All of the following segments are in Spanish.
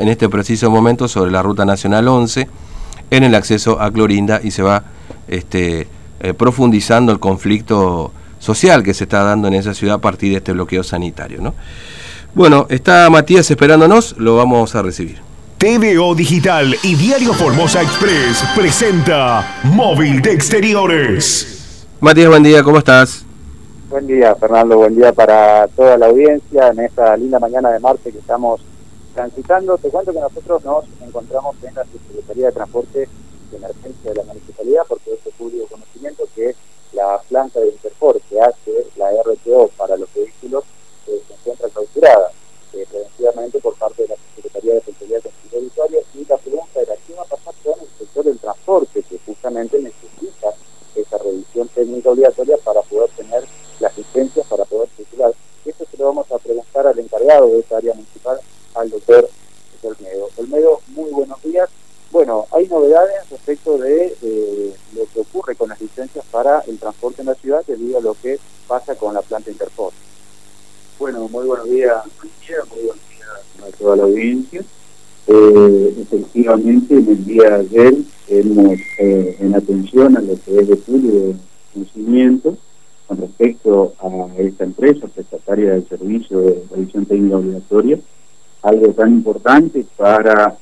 en este preciso momento sobre la Ruta Nacional 11 en el acceso a Clorinda y se va este, eh, profundizando el conflicto social que se está dando en esa ciudad a partir de este bloqueo sanitario. ¿no? Bueno, está Matías esperándonos, lo vamos a recibir. TVO Digital y Diario Formosa Express presenta Móvil de Exteriores. Matías, buen día, ¿cómo estás? Buen día, Fernando, buen día para toda la audiencia en esta linda mañana de martes que estamos transitando. Te cuento que nosotros nos encontramos en la Secretaría de Transporte de Emergencia de la Municipalidad, porque es de público conocimiento que la planta de Interfor que hace la RTO para los vehículos eh, se encuentra clausurada eh, preventivamente por parte de la Secretaría de Seguridad de Usuarios y la pregunta era qué va a pasar con el sector del transporte que justamente necesita esa revisión técnica obligatoria para poder tener las licencias para poder circular. Esto se lo vamos a preguntar al encargado de esa área municipal, al doctor Olmedo. Olmedo, muy buenos días. Bueno, hay novedades respecto de lo que ocurre con las licencias para el transporte en la ciudad debido a lo que pasa con la planta Interport. Bueno, muy buenos días, muy buenos días a toda la audiencia. Eh, efectivamente, en el día de ayer hemos, eh, en atención a lo que es de de conocimiento, con respecto a esta empresa prestataria del servicio de revisión técnica obligatoria, algo tan importante para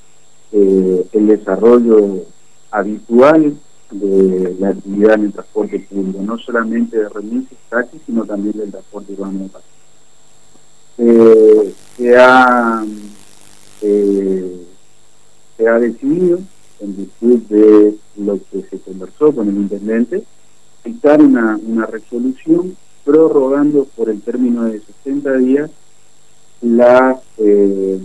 eh, el desarrollo habitual de la actividad en el transporte público, no solamente de remises, taxis, sino también del transporte urbano de eh, se, ha, eh, se ha decidido, en virtud de lo que se conversó con el intendente, dictar una, una resolución prorrogando por el término de 60 días las, eh,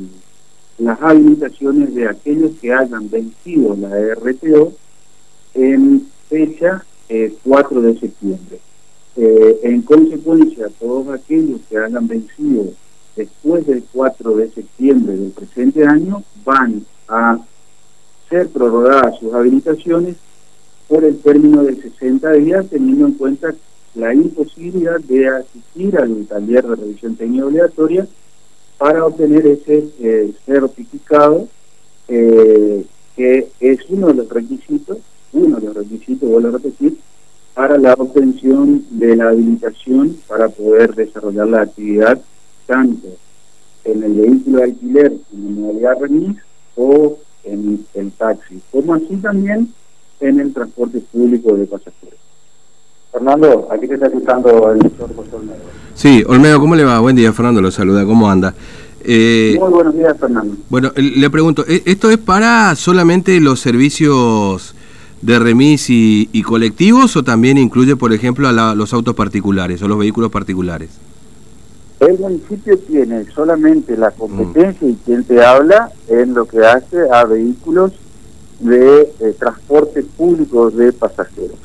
las habilitaciones de aquellos que hayan vencido la RTO en fecha 4 de septiembre. Eh, en consecuencia, todos aquellos que hayan vencido después del 4 de septiembre del presente año van a ser prorrogadas sus habilitaciones por el término de 60 días, teniendo en cuenta la imposibilidad de asistir al taller de revisión técnica obligatoria para obtener ese eh, certificado eh, que es uno de los requisitos, uno de los requisitos, vuelvo a repetir, para la obtención de la habilitación para poder desarrollar la actividad tanto en el vehículo de alquiler en modalidad remis o en el taxi, como así también en el transporte público de pasajeros. Fernando, aquí te está escuchando el doctor José Olmedo. Sí, Olmedo, ¿cómo le va? Buen día, Fernando, lo saluda, ¿cómo anda? Eh, Muy buenos días, Fernando. Bueno, le pregunto, ¿e-, ¿esto es para solamente los servicios de remis y, colectivos o también incluye, por ejemplo, a los autos particulares o los vehículos particulares? El municipio tiene solamente la competencia y quien te habla en lo que hace a vehículos de eh, transporte público de pasajeros.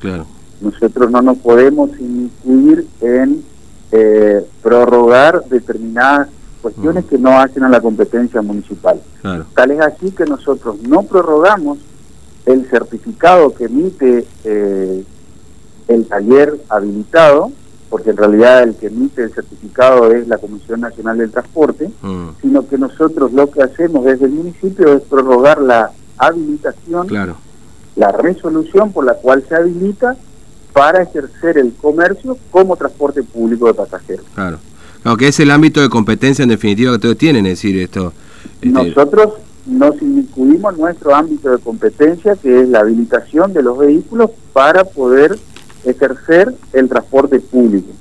Nosotros no nos podemos incluir en eh, prorrogar determinadas cuestiones mm. que no hacen a la competencia municipal. Tal es así que nosotros no prorrogamos el certificado que emite eh, el taller habilitado, porque en realidad el que emite el certificado es la Comisión Nacional del Transporte, mm. sino que nosotros lo que hacemos desde el municipio es prorrogar la habilitación, claro. la resolución por la cual se habilita para ejercer el comercio como transporte público de pasajeros. Claro. Claro, que es el ámbito de competencia en definitiva que ustedes tienen, es decir, esto... Este, nosotros nos incluimos nuestro ámbito de competencia, que es la habilitación de los vehículos para poder ejercer el transporte público,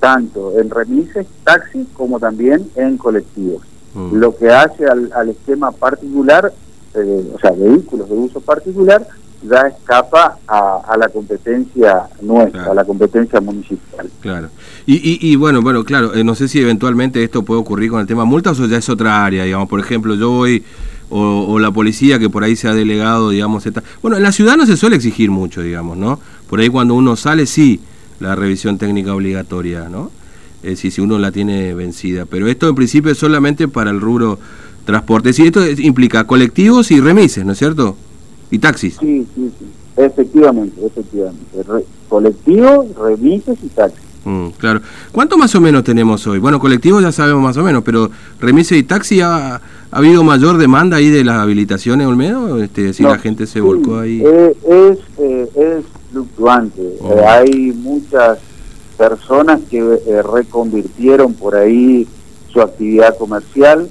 tanto en remises, taxis, como también en colectivos. Mm. Lo que hace al, al esquema particular eh, o sea, vehículos de uso particular, ya escapa a, la competencia nuestra, a la competencia municipal. Claro. Y, y, bueno, bueno, claro, eh, no sé si eventualmente esto puede ocurrir con el tema multas o ya es otra área, digamos, por ejemplo, yo voy, o, la policía que por ahí se ha delegado, digamos, esta... bueno, en la ciudad no se suele exigir mucho, digamos, ¿no? Por ahí cuando uno sale, sí, la revisión técnica obligatoria, ¿no? Es decir, si uno la tiene vencida, pero esto en principio es solamente para el rubro transportes. Y esto implica colectivos y remises, ¿no es cierto? Y taxis. Sí, sí, sí. Efectivamente, efectivamente. colectivos, remises y taxis. Mm, claro. ¿Cuánto más o menos tenemos hoy? Bueno, colectivos ya sabemos más o menos, pero remises y taxi, ¿Ha habido mayor demanda ahí de las habilitaciones, Olmedo? Este, si la gente se volcó ahí. Eh, es, eh, es fluctuante. Oh. Eh, hay muchas personas que eh, reconvirtieron por ahí su actividad comercial.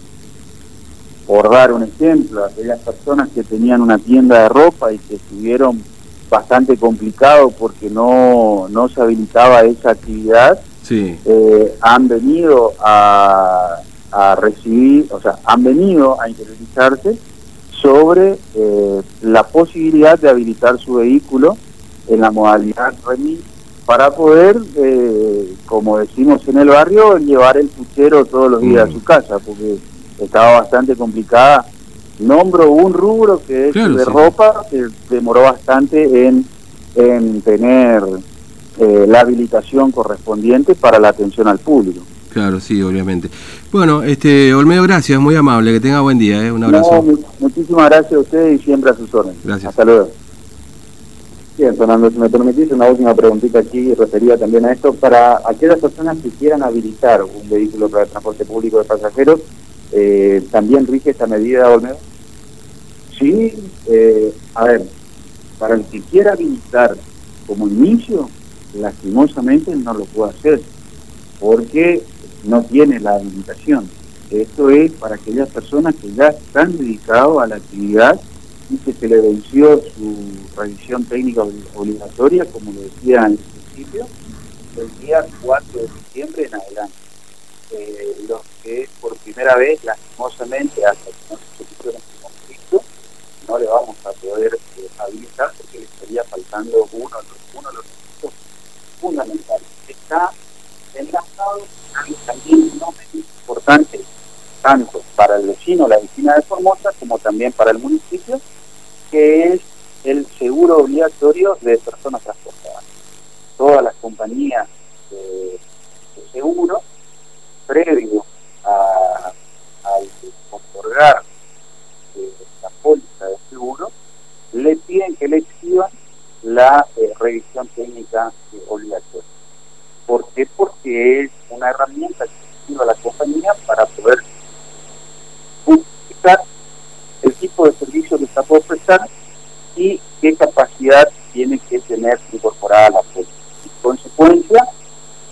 Por dar un ejemplo, aquellas personas que tenían una tienda de ropa y que estuvieron bastante complicado porque no, no se habilitaba esa actividad, Sí. eh, han venido a, a recibir, o sea, han venido a interiorizarse sobre eh, la posibilidad de habilitar su vehículo en la modalidad remis para poder, eh, como decimos en el barrio, llevar el puchero todos los días Mm. a su casa, porque estaba bastante complicada. Nombro un rubro que es Claro, de sí. ropa, que demoró bastante en, en tener eh, la habilitación correspondiente para la atención al público. Claro, sí, obviamente. Bueno, este Olmedo, gracias, muy amable, que tenga buen día, ¿eh? un abrazo. No, mu- muchísimas gracias a ustedes y siempre a sus órdenes. Gracias. Hasta luego. Bien, Fernando, si me permitís una última preguntita aquí referida también a esto. Para aquellas personas que quieran habilitar un vehículo para el transporte público de pasajeros, eh, ¿también rige esta medida, Olmedo? Sí, eh, a ver, para el que quiera habilitar como inicio, lastimosamente no lo puede hacer, porque no tiene la habilitación. Esto es para aquellas personas que ya están dedicados a la actividad y que se le venció su revisión técnica obli- obligatoria, como lo decía el principio, el día 4 de diciembre en adelante. Eh, los que por primera vez, lastimosamente, hasta que no se solucione este conflicto, no le vamos a poder eh, habilitar porque le estaría faltando uno, uno de los requisitos fundamentales. Está enlazado también no importante, tanto para el vecino, la vecina de Formosa, como también para el municipio, que es el seguro obligatorio de personas transportadas. Todas las compañías de, seguro, previo a, al otorgar eh, la póliza de seguro, le piden que le exhiban la eh, revisión técnica eh, obligatoria. Porque es una herramienta que sirve a la compañía para poder justificar el tipo de servicio que está por prestar y qué capacidad tiene que tener incorporada la póliza. En consecuencia,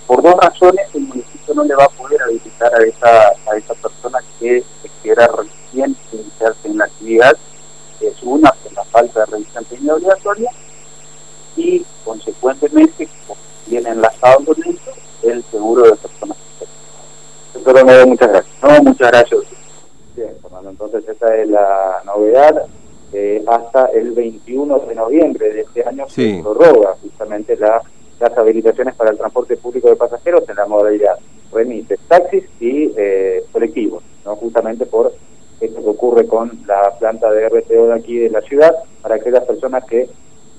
por dos razones, el municipio no le va a poder habilitar a esa, a esa persona que quiera recién iniciarse en la actividad. Es una, por la falta de revisión obligatoria y, consecuentemente, viene enlazado con esto, el seguro de personas. Doctor Olmedo, muchas gracias. No, muchas gracias. Bien, Fernando, entonces esa es la novedad. Eh, hasta el 21 de noviembre de este año Sí. se prorroga justamente la, las habilitaciones para el transporte público de pasajeros en la modalidad remites, taxis y eh, colectivos, ¿no? justamente por esto que ocurre con la planta de RTO de aquí de la ciudad, para aquellas personas que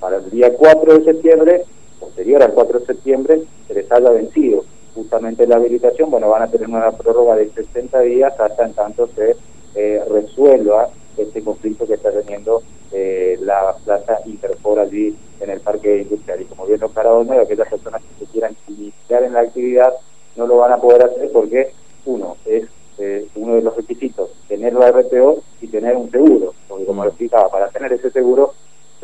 para el día 4 de septiembre, posterior al 4 de septiembre, se les haya vencido justamente la habilitación, bueno, van a tener una prórroga de 60 días hasta en tanto se eh, resuelva este conflicto que está teniendo eh, la plaza Interfor allí en el parque industrial. Y como bien lo aclarado Olmedo, aquellas personas que se quieran iniciar en la actividad no lo van a poder hacer porque, uno, es eh, uno de los requisitos, tener la RTO y tener un seguro, porque como lo explicaba, para tener ese seguro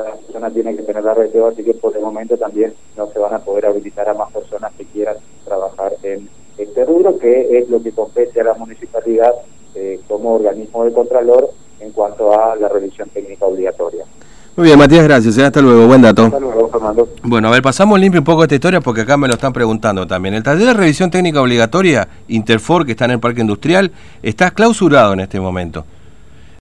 la persona tiene que tener la RTO, así que por el momento también no se van a poder habilitar a más personas que quieran trabajar en este rubro, que es lo que compete a la municipalidad eh, como organismo de contralor en cuanto a la revisión técnica obligatoria. Muy bien, Matías, gracias. ¿eh? Hasta luego, buen dato. Hasta luego, Fernando. Bueno, a ver, pasamos limpio un poco esta historia porque acá me lo están preguntando también. El taller de revisión técnica obligatoria, Interfor, que está en el Parque Industrial, está clausurado en este momento.